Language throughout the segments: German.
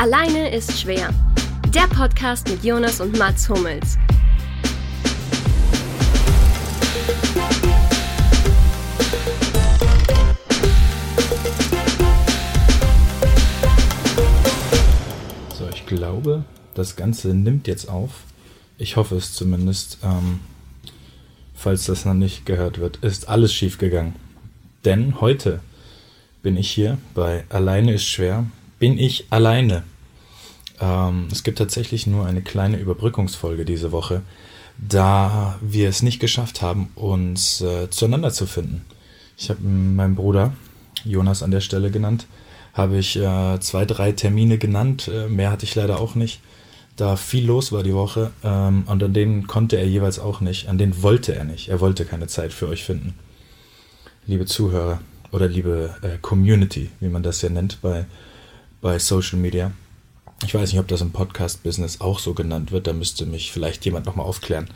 Alleine ist schwer. Der Podcast mit Jonas und Mats Hummels. So, ich glaube, das Ganze nimmt jetzt auf. Ich hoffe es zumindest. Ähm, falls das noch nicht gehört wird, ist alles schief gegangen. Denn heute bin ich hier bei Alleine ist schwer. Bin ich alleine. Ähm, es gibt tatsächlich nur eine kleine Überbrückungsfolge diese Woche, da wir es nicht geschafft haben, uns äh, zueinander zu finden. Ich habe meinen Bruder, Jonas an der Stelle genannt, habe ich äh, zwei, drei Termine genannt. Äh, mehr hatte ich leider auch nicht da viel los war die Woche ähm, und an denen konnte er jeweils auch nicht, an denen wollte er nicht. Er wollte keine Zeit für euch finden. Liebe Zuhörer oder liebe äh, Community, wie man das ja nennt bei, bei Social Media. Ich weiß nicht, ob das im Podcast-Business auch so genannt wird, da müsste mich vielleicht jemand nochmal aufklären.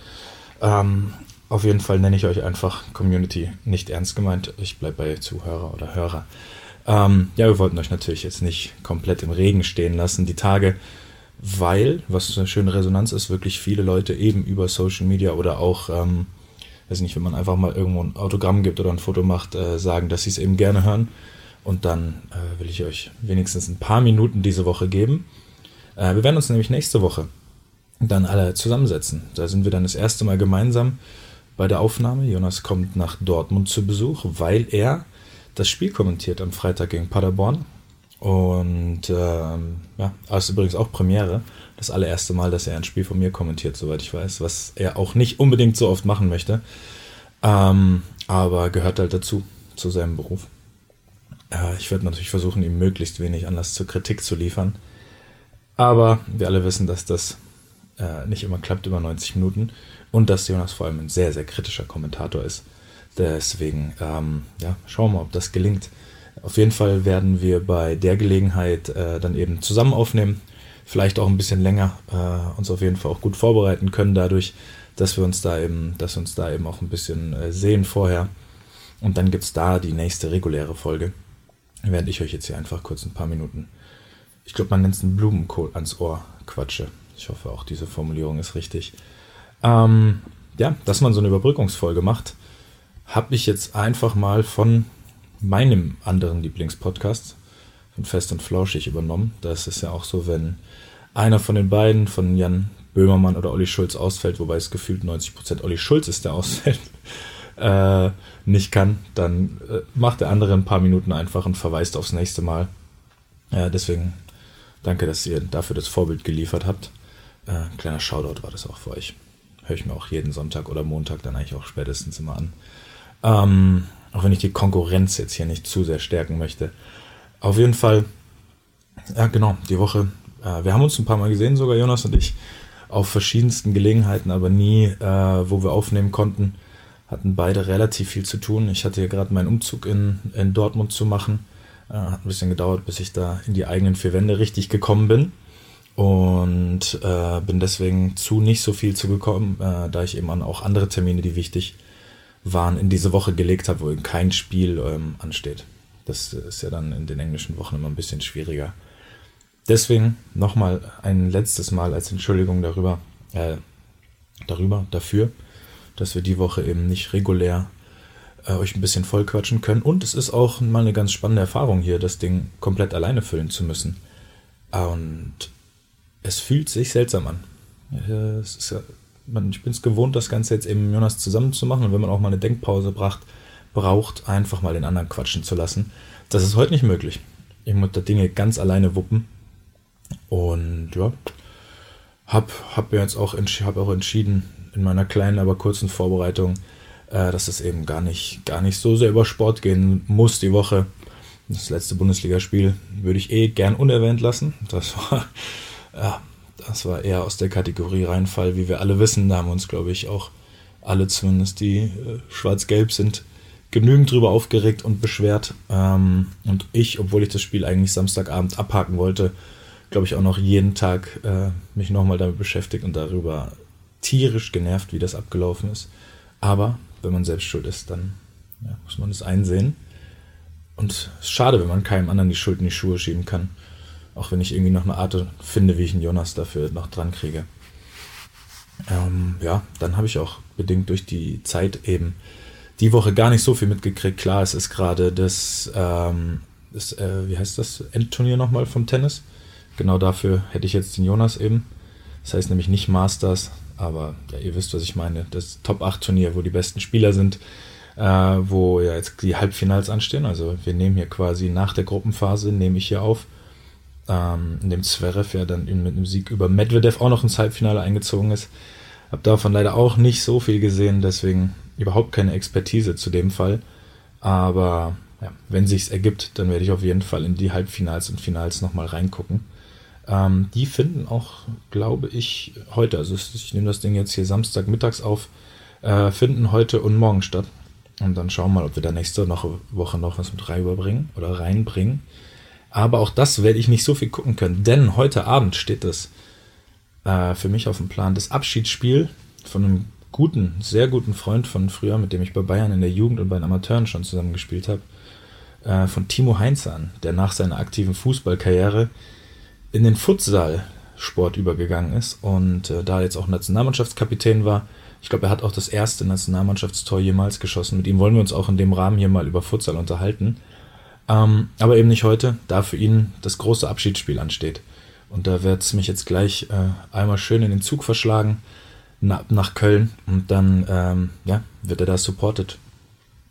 Ähm, auf jeden Fall nenne ich euch einfach Community, nicht ernst gemeint. Ich bleibe bei Zuhörer oder Hörer. Ähm, ja, wir wollten euch natürlich jetzt nicht komplett im Regen stehen lassen. Die Tage weil, was eine schöne Resonanz ist, wirklich viele Leute eben über Social Media oder auch, ähm, weiß nicht, wenn man einfach mal irgendwo ein Autogramm gibt oder ein Foto macht, äh, sagen, dass sie es eben gerne hören. Und dann äh, will ich euch wenigstens ein paar Minuten diese Woche geben. Äh, wir werden uns nämlich nächste Woche dann alle zusammensetzen. Da sind wir dann das erste Mal gemeinsam bei der Aufnahme. Jonas kommt nach Dortmund zu Besuch, weil er das Spiel kommentiert am Freitag gegen Paderborn. Und ähm, ja, das ist übrigens auch Premiere. Das allererste Mal, dass er ein Spiel von mir kommentiert, soweit ich weiß, was er auch nicht unbedingt so oft machen möchte. Ähm, aber gehört halt dazu, zu seinem Beruf. Äh, ich werde natürlich versuchen, ihm möglichst wenig Anlass zur Kritik zu liefern. Aber wir alle wissen, dass das äh, nicht immer klappt über 90 Minuten und dass Jonas vor allem ein sehr, sehr kritischer Kommentator ist. Deswegen, ähm, ja, schauen wir mal, ob das gelingt. Auf jeden Fall werden wir bei der Gelegenheit äh, dann eben zusammen aufnehmen, vielleicht auch ein bisschen länger, äh, uns auf jeden Fall auch gut vorbereiten können dadurch, dass wir uns da eben, dass uns da eben auch ein bisschen äh, sehen vorher. Und dann gibt es da die nächste reguläre Folge. Während ich euch jetzt hier einfach kurz ein paar Minuten, ich glaube, man nennt es einen Blumenkohl ans Ohr quatsche. Ich hoffe auch diese Formulierung ist richtig. Ähm, ja, dass man so eine Überbrückungsfolge macht, habe ich jetzt einfach mal von meinem anderen Lieblingspodcast von Fest und Flauschig übernommen. Das ist ja auch so, wenn einer von den beiden, von Jan Böhmermann oder Olli Schulz ausfällt, wobei es gefühlt 90% Olli Schulz ist, der ausfällt, äh, nicht kann, dann äh, macht der andere ein paar Minuten einfach und verweist aufs nächste Mal. Ja, deswegen danke, dass ihr dafür das Vorbild geliefert habt. Äh, kleiner Shoutout war das auch für euch. Höre ich mir auch jeden Sonntag oder Montag dann eigentlich auch spätestens immer an. Ähm, auch wenn ich die Konkurrenz jetzt hier nicht zu sehr stärken möchte. Auf jeden Fall, ja genau, die Woche. Äh, wir haben uns ein paar Mal gesehen, sogar Jonas und ich, auf verschiedensten Gelegenheiten, aber nie, äh, wo wir aufnehmen konnten. Hatten beide relativ viel zu tun. Ich hatte ja gerade meinen Umzug in, in Dortmund zu machen. Äh, hat ein bisschen gedauert, bis ich da in die eigenen vier Wände richtig gekommen bin. Und äh, bin deswegen zu nicht so viel zu gekommen, äh, da ich eben auch andere Termine, die wichtig waren, in diese Woche gelegt habe, wo eben kein Spiel ähm, ansteht. Das ist ja dann in den englischen Wochen immer ein bisschen schwieriger. Deswegen nochmal ein letztes Mal als Entschuldigung darüber, äh, darüber, dafür, dass wir die Woche eben nicht regulär äh, euch ein bisschen vollquatschen können. Und es ist auch mal eine ganz spannende Erfahrung hier, das Ding komplett alleine füllen zu müssen. Und es fühlt sich seltsam an. Ja ich bin es gewohnt, das Ganze jetzt eben Jonas zusammen zu machen und wenn man auch mal eine Denkpause braucht, braucht, einfach mal den anderen quatschen zu lassen. Das ist heute nicht möglich. Ich muss da Dinge ganz alleine wuppen. Und ja, hab, hab jetzt auch, hab auch entschieden, in meiner kleinen, aber kurzen Vorbereitung, äh, dass es eben gar nicht, gar nicht so sehr über Sport gehen muss die Woche. Das letzte Bundesligaspiel würde ich eh gern unerwähnt lassen. Das war, ja, das war eher aus der Kategorie Reinfall, wie wir alle wissen. Da haben uns, glaube ich, auch alle zumindest, die äh, schwarz-gelb sind, genügend drüber aufgeregt und beschwert. Ähm, und ich, obwohl ich das Spiel eigentlich Samstagabend abhaken wollte, glaube ich auch noch jeden Tag äh, mich nochmal damit beschäftigt und darüber tierisch genervt, wie das abgelaufen ist. Aber wenn man selbst schuld ist, dann ja, muss man es einsehen. Und es ist schade, wenn man keinem anderen die Schuld in die Schuhe schieben kann. Auch wenn ich irgendwie noch eine Art finde, wie ich einen Jonas dafür noch dran kriege. Ähm, ja, dann habe ich auch bedingt durch die Zeit eben die Woche gar nicht so viel mitgekriegt. Klar, es ist gerade das, ähm, das äh, wie heißt das, Endturnier nochmal vom Tennis. Genau dafür hätte ich jetzt den Jonas eben. Das heißt nämlich nicht Masters, aber ja, ihr wisst, was ich meine. Das Top 8 Turnier, wo die besten Spieler sind, äh, wo ja jetzt die Halbfinals anstehen. Also wir nehmen hier quasi nach der Gruppenphase, nehme ich hier auf, ähm, in dem Zverev ja dann mit einem Sieg über Medvedev auch noch ins Halbfinale eingezogen ist. Hab davon leider auch nicht so viel gesehen, deswegen überhaupt keine Expertise zu dem Fall. Aber ja, wenn sich's ergibt, dann werde ich auf jeden Fall in die Halbfinals und Finals nochmal reingucken. Ähm, die finden auch, glaube ich, heute, also ich nehme das Ding jetzt hier Samstag mittags auf, äh, finden heute und morgen statt. Und dann schauen wir mal, ob wir da nächste Woche noch was mit reinbringen oder reinbringen. Aber auch das werde ich nicht so viel gucken können, denn heute Abend steht das äh, für mich auf dem Plan. Das Abschiedsspiel von einem guten, sehr guten Freund von früher, mit dem ich bei Bayern in der Jugend und bei den Amateuren schon zusammen gespielt habe, äh, von Timo Heinz an, der nach seiner aktiven Fußballkarriere in den Futsal-Sport übergegangen ist und äh, da jetzt auch Nationalmannschaftskapitän war. Ich glaube, er hat auch das erste Nationalmannschaftstor jemals geschossen. Mit ihm wollen wir uns auch in dem Rahmen hier mal über Futsal unterhalten. Ähm, aber eben nicht heute, da für ihn das große Abschiedsspiel ansteht. Und da wird es mich jetzt gleich äh, einmal schön in den Zug verschlagen na, nach Köln und dann ähm, ja, wird er da supported.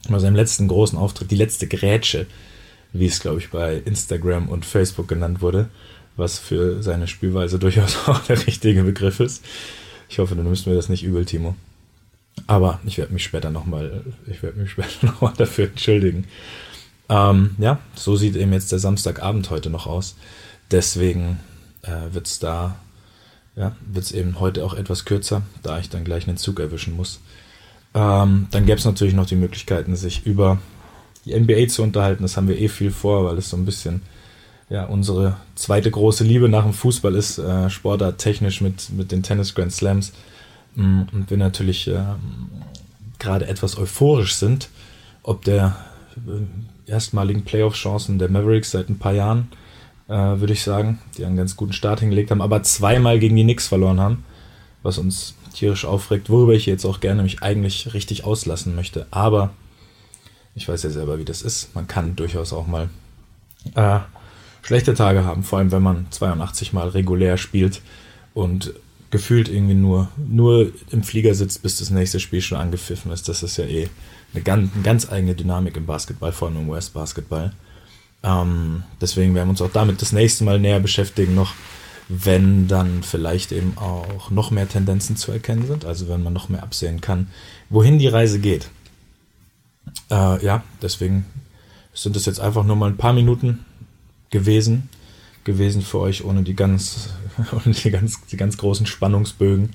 Bei seinem letzten großen Auftritt, die letzte Grätsche, wie es glaube ich bei Instagram und Facebook genannt wurde, was für seine Spielweise durchaus auch der richtige Begriff ist. Ich hoffe, du nimmst mir das nicht übel, Timo. Aber ich werde mich später nochmal, ich dafür entschuldigen. Ähm, ja, so sieht eben jetzt der Samstagabend heute noch aus. Deswegen äh, wird es da, ja, wird es eben heute auch etwas kürzer, da ich dann gleich einen Zug erwischen muss. Ähm, dann gäbe es natürlich noch die Möglichkeiten, sich über die NBA zu unterhalten. Das haben wir eh viel vor, weil es so ein bisschen ja, unsere zweite große Liebe nach dem Fußball ist, äh, Sportart technisch mit, mit den Tennis Grand Slams. Mm, und wir natürlich äh, gerade etwas euphorisch sind, ob der äh, erstmaligen Playoff-Chancen der Mavericks seit ein paar Jahren, äh, würde ich sagen, die einen ganz guten Start hingelegt haben, aber zweimal gegen die Knicks verloren haben, was uns tierisch aufregt, worüber ich jetzt auch gerne mich eigentlich richtig auslassen möchte. Aber ich weiß ja selber, wie das ist. Man kann durchaus auch mal äh, schlechte Tage haben, vor allem wenn man 82 Mal regulär spielt und gefühlt irgendwie nur, nur im Flieger sitzt, bis das nächste Spiel schon angepfiffen ist. Das ist ja eh eine ganz, eine ganz eigene Dynamik im Basketball, vor allem im US-Basketball. Ähm, deswegen werden wir uns auch damit das nächste Mal näher beschäftigen, noch wenn dann vielleicht eben auch noch mehr Tendenzen zu erkennen sind, also wenn man noch mehr absehen kann, wohin die Reise geht. Äh, ja, deswegen sind es jetzt einfach nur mal ein paar Minuten, gewesen, gewesen für euch ohne die ganz, ohne die ganz, die ganz großen Spannungsbögen,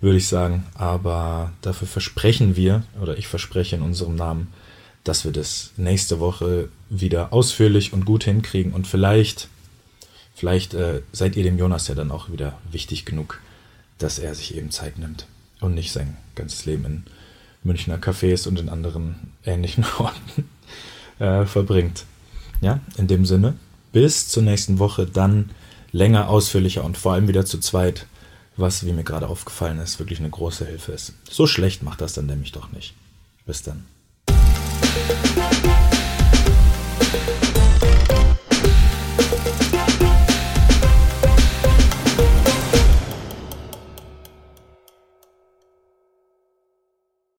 würde ich sagen. Aber dafür versprechen wir, oder ich verspreche in unserem Namen, dass wir das nächste Woche wieder ausführlich und gut hinkriegen und vielleicht, vielleicht äh, seid ihr dem Jonas ja dann auch wieder wichtig genug, dass er sich eben Zeit nimmt und nicht sein ganzes Leben in Münchner Cafés und in anderen ähnlichen Orten äh, verbringt. Ja, in dem Sinne, bis zur nächsten Woche dann länger, ausführlicher und vor allem wieder zu zweit, was, wie mir gerade aufgefallen ist, wirklich eine große Hilfe ist. So schlecht macht das dann nämlich doch nicht. Bis dann.